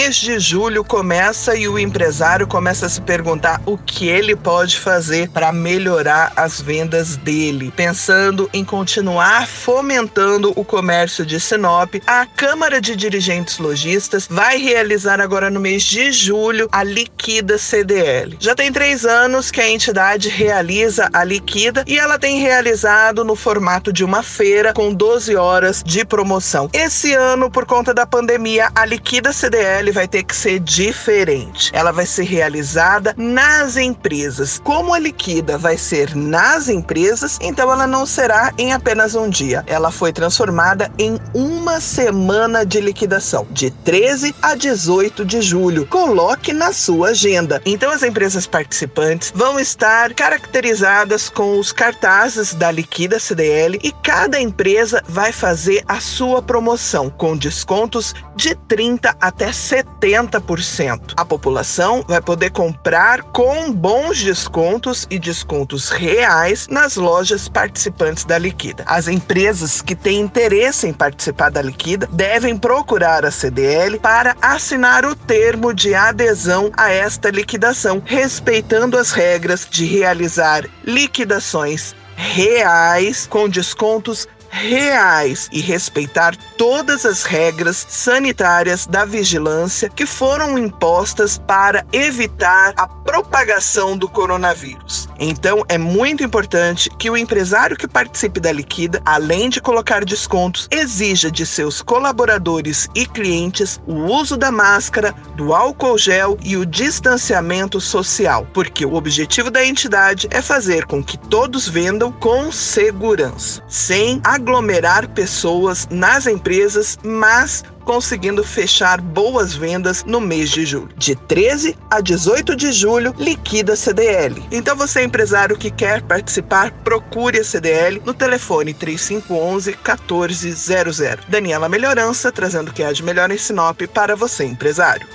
Mês de julho começa e o empresário começa a se perguntar o que ele pode fazer para melhorar as vendas dele. Pensando em continuar fomentando o comércio de Sinop, a Câmara de Dirigentes Logistas vai realizar agora no mês de julho a Liquida CDL. Já tem três anos que a entidade realiza a Liquida e ela tem realizado no formato de uma feira com 12 horas de promoção. Esse ano, por conta da pandemia, a Liquida CDL vai ter que ser diferente. Ela vai ser realizada nas empresas. Como a liquida vai ser nas empresas, então ela não será em apenas um dia. Ela foi transformada em uma semana de liquidação, de 13 a 18 de julho. Coloque na sua agenda. Então as empresas participantes vão estar caracterizadas com os cartazes da Liquida CDL e cada empresa vai fazer a sua promoção com descontos de 30 até 70%. A população vai poder comprar com bons descontos e descontos reais nas lojas participantes da Liquida. As empresas que têm interesse em participar da Liquida devem procurar a CDL para assinar o termo de adesão a esta liquidação, respeitando as regras de realizar liquidações reais com descontos reais e respeitar todas as regras sanitárias da vigilância que foram impostas para evitar a propagação do coronavírus. Então, é muito importante que o empresário que participe da liquida, além de colocar descontos, exija de seus colaboradores e clientes o uso da máscara, do álcool gel e o distanciamento social, porque o objetivo da entidade é fazer com que todos vendam com segurança, sem aglomerar pessoas nas empresas, mas conseguindo fechar boas vendas no mês de julho. De 13 a 18 de julho, liquida CDL. Então você empresário que quer participar, procure a CDL no telefone 3511 1400. Daniela Melhorança, trazendo o que há de melhor em Sinop para você empresário.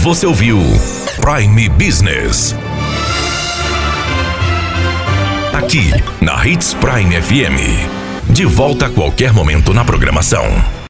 Você ouviu Prime Business. Aqui, na Hits Prime FM. De volta a qualquer momento na programação.